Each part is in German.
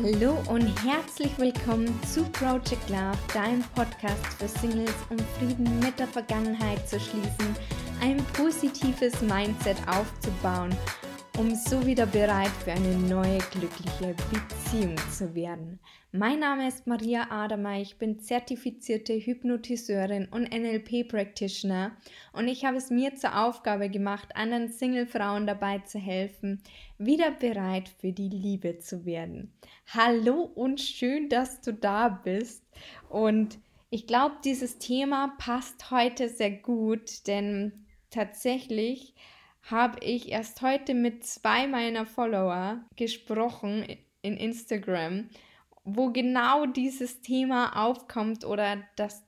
Hallo und herzlich willkommen zu Project Love, deinem Podcast für Singles, um Frieden mit der Vergangenheit zu schließen, ein positives Mindset aufzubauen um so wieder bereit für eine neue glückliche Beziehung zu werden. Mein Name ist Maria Adamer, ich bin zertifizierte Hypnotiseurin und NLP Practitioner und ich habe es mir zur Aufgabe gemacht, anderen Single-Frauen dabei zu helfen, wieder bereit für die Liebe zu werden. Hallo und schön, dass du da bist und ich glaube, dieses Thema passt heute sehr gut, denn tatsächlich habe ich erst heute mit zwei meiner Follower gesprochen in Instagram, wo genau dieses Thema aufkommt oder das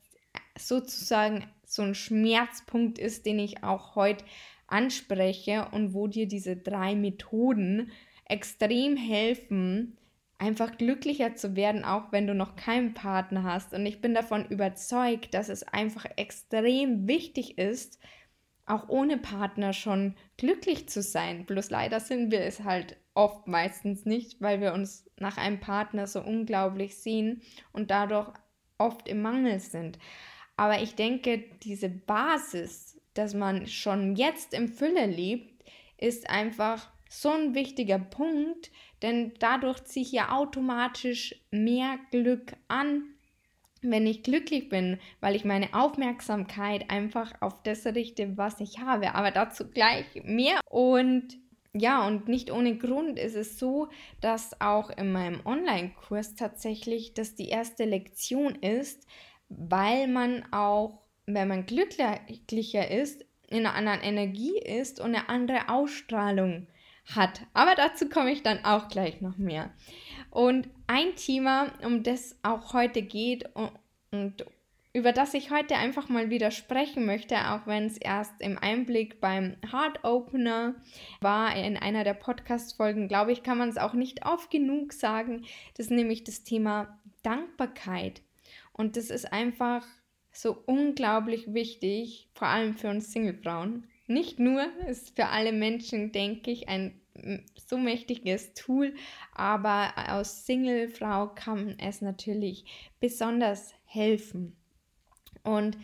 sozusagen so ein Schmerzpunkt ist, den ich auch heute anspreche und wo dir diese drei Methoden extrem helfen, einfach glücklicher zu werden, auch wenn du noch keinen Partner hast. Und ich bin davon überzeugt, dass es einfach extrem wichtig ist, auch ohne Partner schon glücklich zu sein. Bloß leider sind wir es halt oft meistens nicht, weil wir uns nach einem Partner so unglaublich sehen und dadurch oft im Mangel sind. Aber ich denke, diese Basis, dass man schon jetzt im Fülle lebt, ist einfach so ein wichtiger Punkt, denn dadurch ziehe ich ja automatisch mehr Glück an wenn ich glücklich bin, weil ich meine Aufmerksamkeit einfach auf das richte, was ich habe. Aber dazu gleich mehr. Und ja, und nicht ohne Grund ist es so, dass auch in meinem Online-Kurs tatsächlich das die erste Lektion ist, weil man auch, wenn man glücklicher ist, in einer anderen Energie ist und eine andere Ausstrahlung hat. Aber dazu komme ich dann auch gleich noch mehr. Und ein Thema, um das auch heute geht und über das ich heute einfach mal wieder sprechen möchte, auch wenn es erst im Einblick beim Heart Opener war, in einer der Podcast-Folgen, glaube ich, kann man es auch nicht oft genug sagen. Das ist nämlich das Thema Dankbarkeit. Und das ist einfach so unglaublich wichtig, vor allem für uns Singlefrauen. Nicht nur ist für alle Menschen, denke ich, ein so mächtiges Tool, aber aus Singlefrau kann es natürlich besonders helfen. Und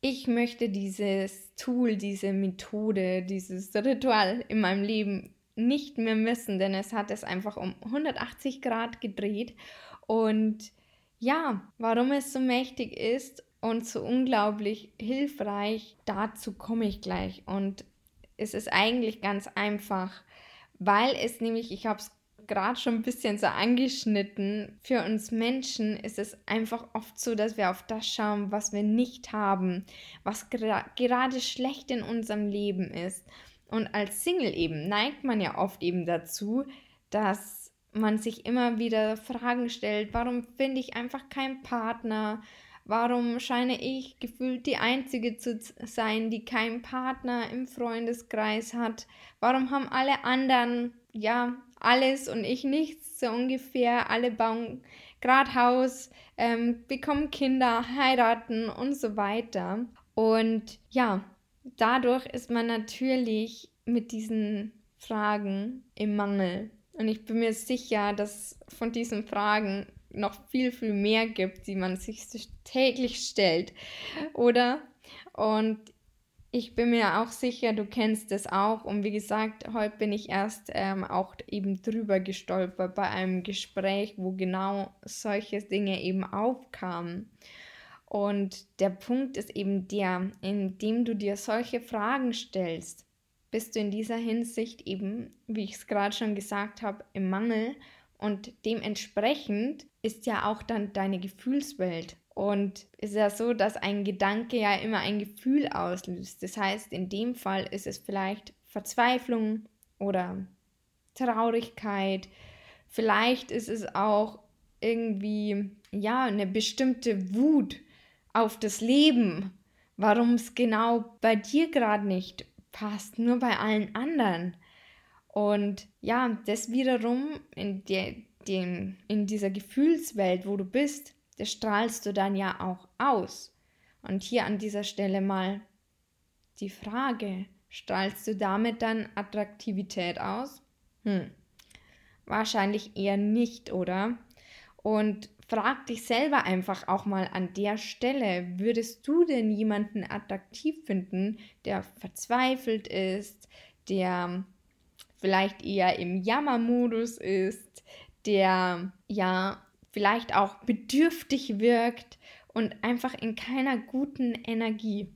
ich möchte dieses Tool, diese Methode, dieses Ritual in meinem Leben nicht mehr missen, denn es hat es einfach um 180 Grad gedreht. Und ja, warum es so mächtig ist und so unglaublich hilfreich, dazu komme ich gleich. Und es ist eigentlich ganz einfach, weil es nämlich, ich habe es gerade schon ein bisschen so angeschnitten, für uns Menschen ist es einfach oft so, dass wir auf das schauen, was wir nicht haben, was gra gerade schlecht in unserem Leben ist. Und als Single eben neigt man ja oft eben dazu, dass man sich immer wieder Fragen stellt, warum finde ich einfach keinen Partner? Warum scheine ich gefühlt die Einzige zu sein, die keinen Partner im Freundeskreis hat? Warum haben alle anderen, ja, alles und ich nichts, so ungefähr? Alle bauen gerade Haus, ähm, bekommen Kinder, heiraten und so weiter. Und ja, dadurch ist man natürlich mit diesen Fragen im Mangel. Und ich bin mir sicher, dass von diesen Fragen noch viel, viel mehr gibt, die man sich täglich stellt, oder? Und ich bin mir auch sicher, du kennst es auch. Und wie gesagt, heute bin ich erst ähm, auch eben drüber gestolpert bei einem Gespräch, wo genau solche Dinge eben aufkamen. Und der Punkt ist eben der, indem du dir solche Fragen stellst, bist du in dieser Hinsicht eben, wie ich es gerade schon gesagt habe, im Mangel und dementsprechend ist ja auch dann deine Gefühlswelt. Und ist ja so, dass ein Gedanke ja immer ein Gefühl auslöst. Das heißt, in dem Fall ist es vielleicht Verzweiflung oder Traurigkeit. Vielleicht ist es auch irgendwie, ja, eine bestimmte Wut auf das Leben, warum es genau bei dir gerade nicht passt, nur bei allen anderen. Und ja, das wiederum in, der, dem, in dieser Gefühlswelt, wo du bist, das strahlst du dann ja auch aus. Und hier an dieser Stelle mal die Frage, strahlst du damit dann Attraktivität aus? Hm. wahrscheinlich eher nicht, oder? Und frag dich selber einfach auch mal an der Stelle, würdest du denn jemanden attraktiv finden, der verzweifelt ist, der vielleicht eher im Jammermodus ist, der ja vielleicht auch bedürftig wirkt und einfach in keiner guten Energie.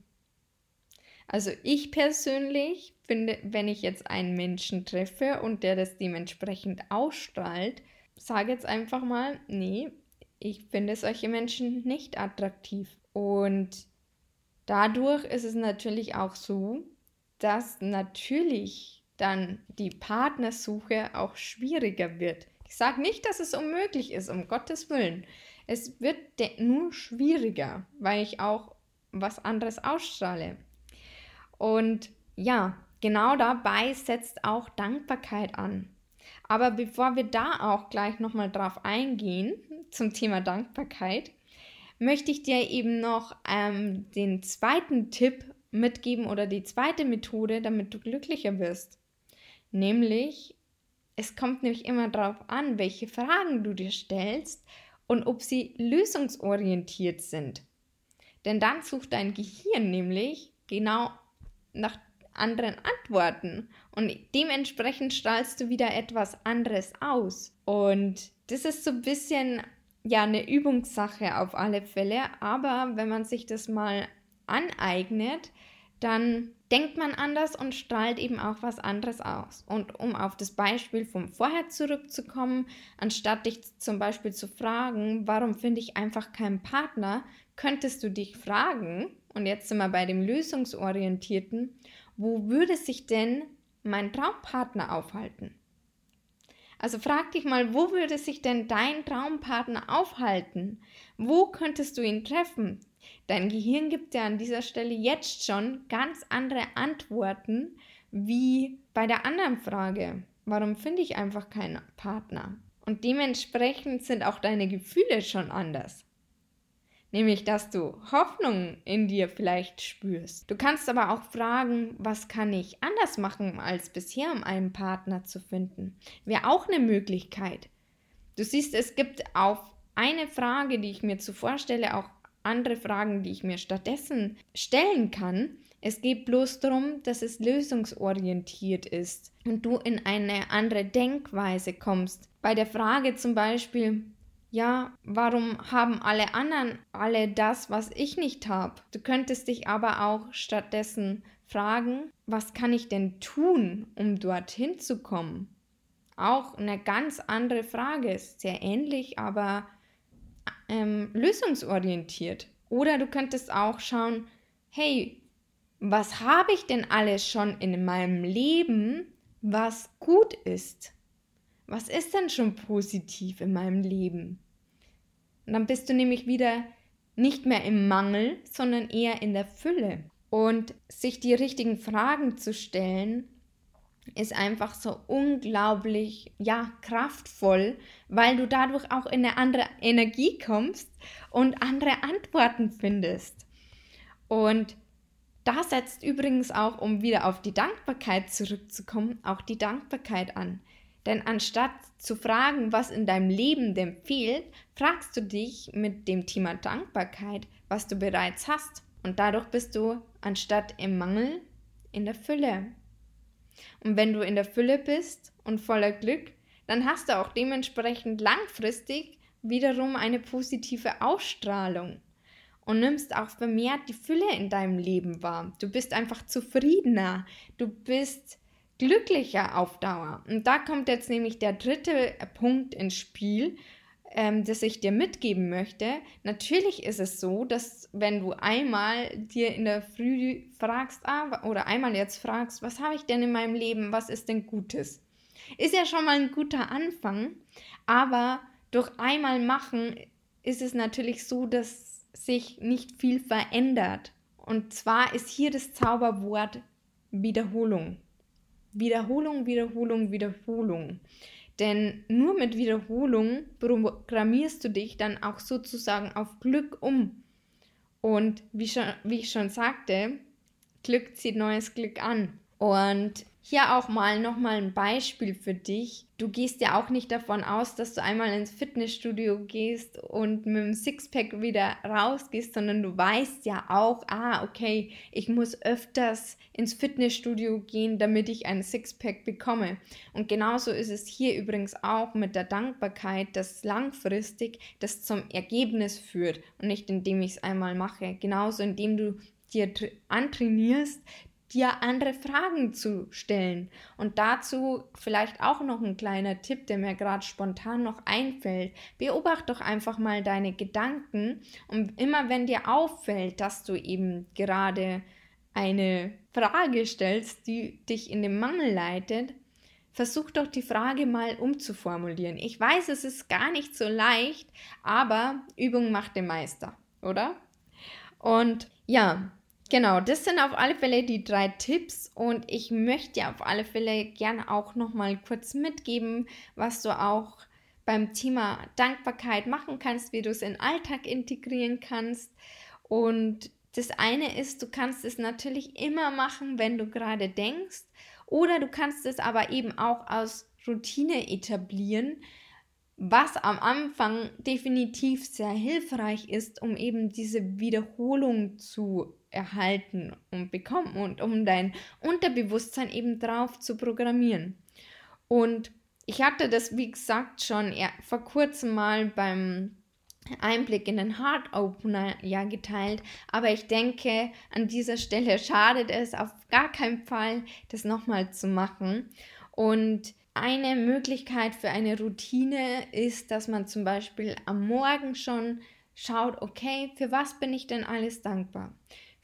Also ich persönlich finde, wenn ich jetzt einen Menschen treffe und der das dementsprechend ausstrahlt, sage jetzt einfach mal, nee, ich finde solche Menschen nicht attraktiv. Und dadurch ist es natürlich auch so, dass natürlich dann die Partnersuche auch schwieriger wird. Ich sage nicht, dass es unmöglich ist, um Gottes Willen. Es wird nur schwieriger, weil ich auch was anderes ausstrahle. Und ja, genau dabei setzt auch Dankbarkeit an. Aber bevor wir da auch gleich nochmal drauf eingehen, zum Thema Dankbarkeit, möchte ich dir eben noch ähm, den zweiten Tipp mitgeben oder die zweite Methode, damit du glücklicher wirst. Nämlich, es kommt nämlich immer darauf an, welche Fragen du dir stellst und ob sie lösungsorientiert sind. Denn dann sucht dein Gehirn nämlich genau nach anderen Antworten und dementsprechend strahlst du wieder etwas anderes aus. Und das ist so ein bisschen ja eine Übungssache auf alle Fälle, aber wenn man sich das mal aneignet, dann denkt man anders und strahlt eben auch was anderes aus. Und um auf das Beispiel vom Vorher zurückzukommen, anstatt dich zum Beispiel zu fragen, warum finde ich einfach keinen Partner, könntest du dich fragen, und jetzt sind wir bei dem Lösungsorientierten, wo würde sich denn mein Traumpartner aufhalten? Also frag dich mal, wo würde sich denn dein Traumpartner aufhalten? Wo könntest du ihn treffen? Dein Gehirn gibt dir an dieser Stelle jetzt schon ganz andere Antworten wie bei der anderen Frage. Warum finde ich einfach keinen Partner? Und dementsprechend sind auch deine Gefühle schon anders nämlich dass du Hoffnung in dir vielleicht spürst. Du kannst aber auch fragen, was kann ich anders machen als bisher, um einen Partner zu finden? Wäre auch eine Möglichkeit. Du siehst, es gibt auf eine Frage, die ich mir zuvor stelle, auch andere Fragen, die ich mir stattdessen stellen kann. Es geht bloß darum, dass es lösungsorientiert ist und du in eine andere Denkweise kommst. Bei der Frage zum Beispiel, ja, warum haben alle anderen alle das, was ich nicht habe? Du könntest dich aber auch stattdessen fragen, was kann ich denn tun, um dorthin zu kommen? Auch eine ganz andere Frage, ist sehr ähnlich, aber ähm, lösungsorientiert. Oder du könntest auch schauen, hey, was habe ich denn alles schon in meinem Leben, was gut ist? Was ist denn schon positiv in meinem Leben? Und dann bist du nämlich wieder nicht mehr im Mangel, sondern eher in der Fülle. Und sich die richtigen Fragen zu stellen, ist einfach so unglaublich, ja, kraftvoll, weil du dadurch auch in eine andere Energie kommst und andere Antworten findest. Und da setzt übrigens auch, um wieder auf die Dankbarkeit zurückzukommen, auch die Dankbarkeit an. Denn anstatt zu fragen, was in deinem Leben denn fehlt, fragst du dich mit dem Thema Dankbarkeit, was du bereits hast. Und dadurch bist du anstatt im Mangel in der Fülle. Und wenn du in der Fülle bist und voller Glück, dann hast du auch dementsprechend langfristig wiederum eine positive Ausstrahlung und nimmst auch vermehrt die Fülle in deinem Leben wahr. Du bist einfach zufriedener, du bist glücklicher auf Dauer. Und da kommt jetzt nämlich der dritte Punkt ins Spiel, ähm, das ich dir mitgeben möchte. Natürlich ist es so, dass wenn du einmal dir in der Früh fragst, ah, oder einmal jetzt fragst, was habe ich denn in meinem Leben, was ist denn Gutes? Ist ja schon mal ein guter Anfang, aber durch einmal machen ist es natürlich so, dass sich nicht viel verändert. Und zwar ist hier das Zauberwort Wiederholung. Wiederholung, Wiederholung, Wiederholung. Denn nur mit Wiederholung programmierst du dich dann auch sozusagen auf Glück um. Und wie, schon, wie ich schon sagte, Glück zieht neues Glück an. Und hier auch mal nochmal ein Beispiel für dich. Du gehst ja auch nicht davon aus, dass du einmal ins Fitnessstudio gehst und mit dem Sixpack wieder rausgehst, sondern du weißt ja auch, ah, okay, ich muss öfters ins Fitnessstudio gehen, damit ich ein Sixpack bekomme. Und genauso ist es hier übrigens auch mit der Dankbarkeit, dass langfristig das zum Ergebnis führt und nicht indem ich es einmal mache. Genauso indem du dir antrainierst, dir andere Fragen zu stellen. Und dazu vielleicht auch noch ein kleiner Tipp, der mir gerade spontan noch einfällt. Beobachte doch einfach mal deine Gedanken und immer wenn dir auffällt, dass du eben gerade eine Frage stellst, die dich in den Mangel leitet, versuch doch die Frage mal umzuformulieren. Ich weiß, es ist gar nicht so leicht, aber Übung macht den Meister, oder? Und ja, Genau, das sind auf alle Fälle die drei Tipps und ich möchte auf alle Fälle gerne auch nochmal kurz mitgeben, was du auch beim Thema Dankbarkeit machen kannst, wie du es in den Alltag integrieren kannst. Und das eine ist, du kannst es natürlich immer machen, wenn du gerade denkst, oder du kannst es aber eben auch aus Routine etablieren, was am Anfang definitiv sehr hilfreich ist, um eben diese Wiederholung zu erhalten und bekommen und um dein Unterbewusstsein eben drauf zu programmieren. Und ich hatte das, wie gesagt, schon vor kurzem mal beim Einblick in den Heart Opener ja geteilt, aber ich denke, an dieser Stelle schadet es auf gar keinen Fall, das nochmal zu machen. Und eine Möglichkeit für eine Routine ist, dass man zum Beispiel am Morgen schon schaut, okay, für was bin ich denn alles dankbar?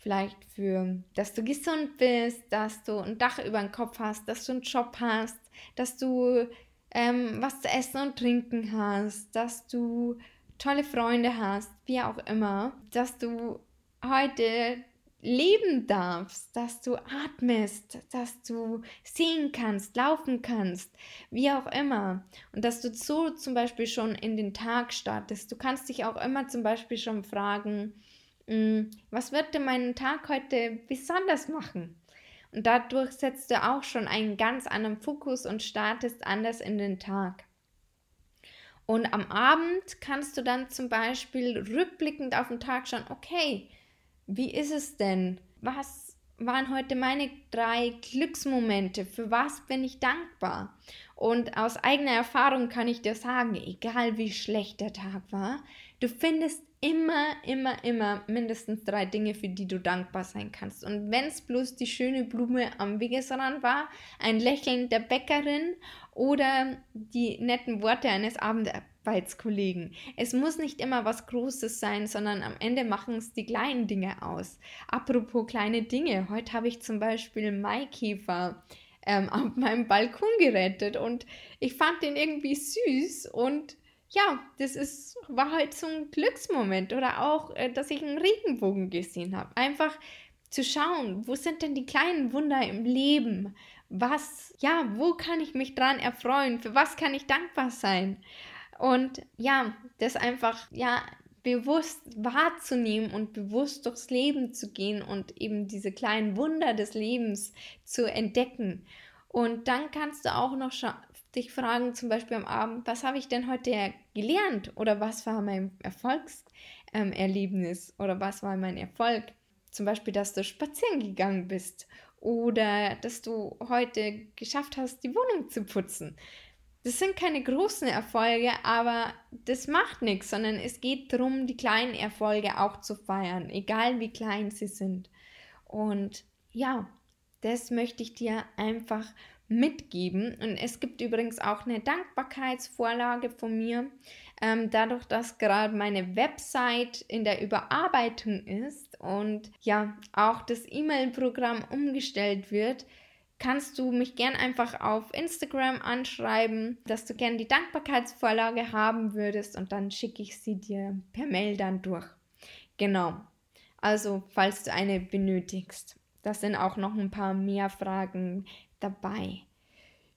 Vielleicht für, dass du gesund bist, dass du ein Dach über dem Kopf hast, dass du einen Job hast, dass du ähm, was zu essen und trinken hast, dass du tolle Freunde hast, wie auch immer, dass du heute leben darfst, dass du atmest, dass du sehen kannst, laufen kannst, wie auch immer. Und dass du so zum Beispiel schon in den Tag startest. Du kannst dich auch immer zum Beispiel schon fragen, was wird denn meinen Tag heute besonders machen? Und dadurch setzt du auch schon einen ganz anderen Fokus und startest anders in den Tag. Und am Abend kannst du dann zum Beispiel rückblickend auf den Tag schauen, okay, wie ist es denn? Was waren heute meine drei Glücksmomente? Für was bin ich dankbar? Und aus eigener Erfahrung kann ich dir sagen, egal wie schlecht der Tag war, du findest immer, immer, immer mindestens drei Dinge, für die du dankbar sein kannst. Und wenn es bloß die schöne Blume am Wegesrand war, ein Lächeln der Bäckerin oder die netten Worte eines Arbeitskollegen. Es muss nicht immer was Großes sein, sondern am Ende machen es die kleinen Dinge aus. Apropos kleine Dinge, heute habe ich zum Beispiel Maikäfer ähm, auf meinem Balkon gerettet und ich fand den irgendwie süß und ja, das ist, war halt so ein Glücksmoment oder auch, äh, dass ich einen Regenbogen gesehen habe. Einfach zu schauen, wo sind denn die kleinen Wunder im Leben? Was, ja, wo kann ich mich dran erfreuen? Für was kann ich dankbar sein? Und ja, das einfach, ja, bewusst wahrzunehmen und bewusst durchs Leben zu gehen und eben diese kleinen Wunder des Lebens zu entdecken. Und dann kannst du auch noch dich fragen, zum Beispiel am Abend, was habe ich denn heute gelernt oder was war mein Erfolgserlebnis ähm, oder was war mein Erfolg? Zum Beispiel, dass du spazieren gegangen bist oder dass du heute geschafft hast, die Wohnung zu putzen. Das sind keine großen Erfolge, aber das macht nichts, sondern es geht darum, die kleinen Erfolge auch zu feiern, egal wie klein sie sind. Und ja, das möchte ich dir einfach mitgeben. Und es gibt übrigens auch eine Dankbarkeitsvorlage von mir. Ähm, dadurch, dass gerade meine Website in der Überarbeitung ist und ja auch das E-Mail-Programm umgestellt wird, kannst du mich gern einfach auf Instagram anschreiben, dass du gern die Dankbarkeitsvorlage haben würdest und dann schicke ich sie dir per Mail dann durch. Genau. Also, falls du eine benötigst. Das sind auch noch ein paar mehr Fragen dabei.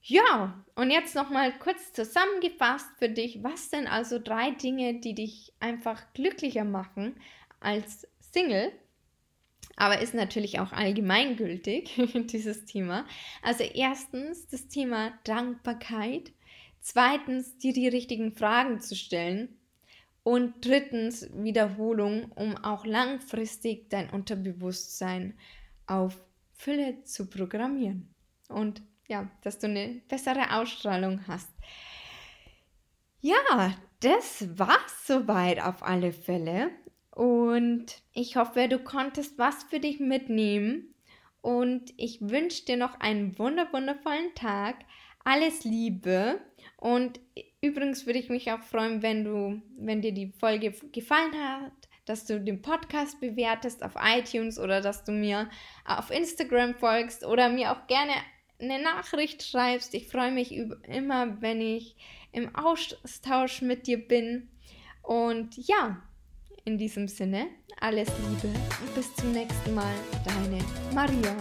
Ja, und jetzt nochmal kurz zusammengefasst für dich, was sind also drei Dinge, die dich einfach glücklicher machen als Single? aber ist natürlich auch allgemeingültig, dieses Thema. Also erstens das Thema Dankbarkeit, zweitens dir die richtigen Fragen zu stellen und drittens Wiederholung, um auch langfristig dein Unterbewusstsein auf Fülle zu programmieren und ja, dass du eine bessere Ausstrahlung hast. Ja, das war's soweit auf alle Fälle. Und ich hoffe, du konntest was für dich mitnehmen. Und ich wünsche dir noch einen wunder wundervollen Tag. Alles Liebe. Und übrigens würde ich mich auch freuen, wenn du, wenn dir die Folge gefallen hat, dass du den Podcast bewertest auf iTunes oder dass du mir auf Instagram folgst oder mir auch gerne eine Nachricht schreibst. Ich freue mich immer, wenn ich im Austausch mit dir bin. Und ja, in diesem Sinne, alles Liebe und bis zum nächsten Mal, deine Maria.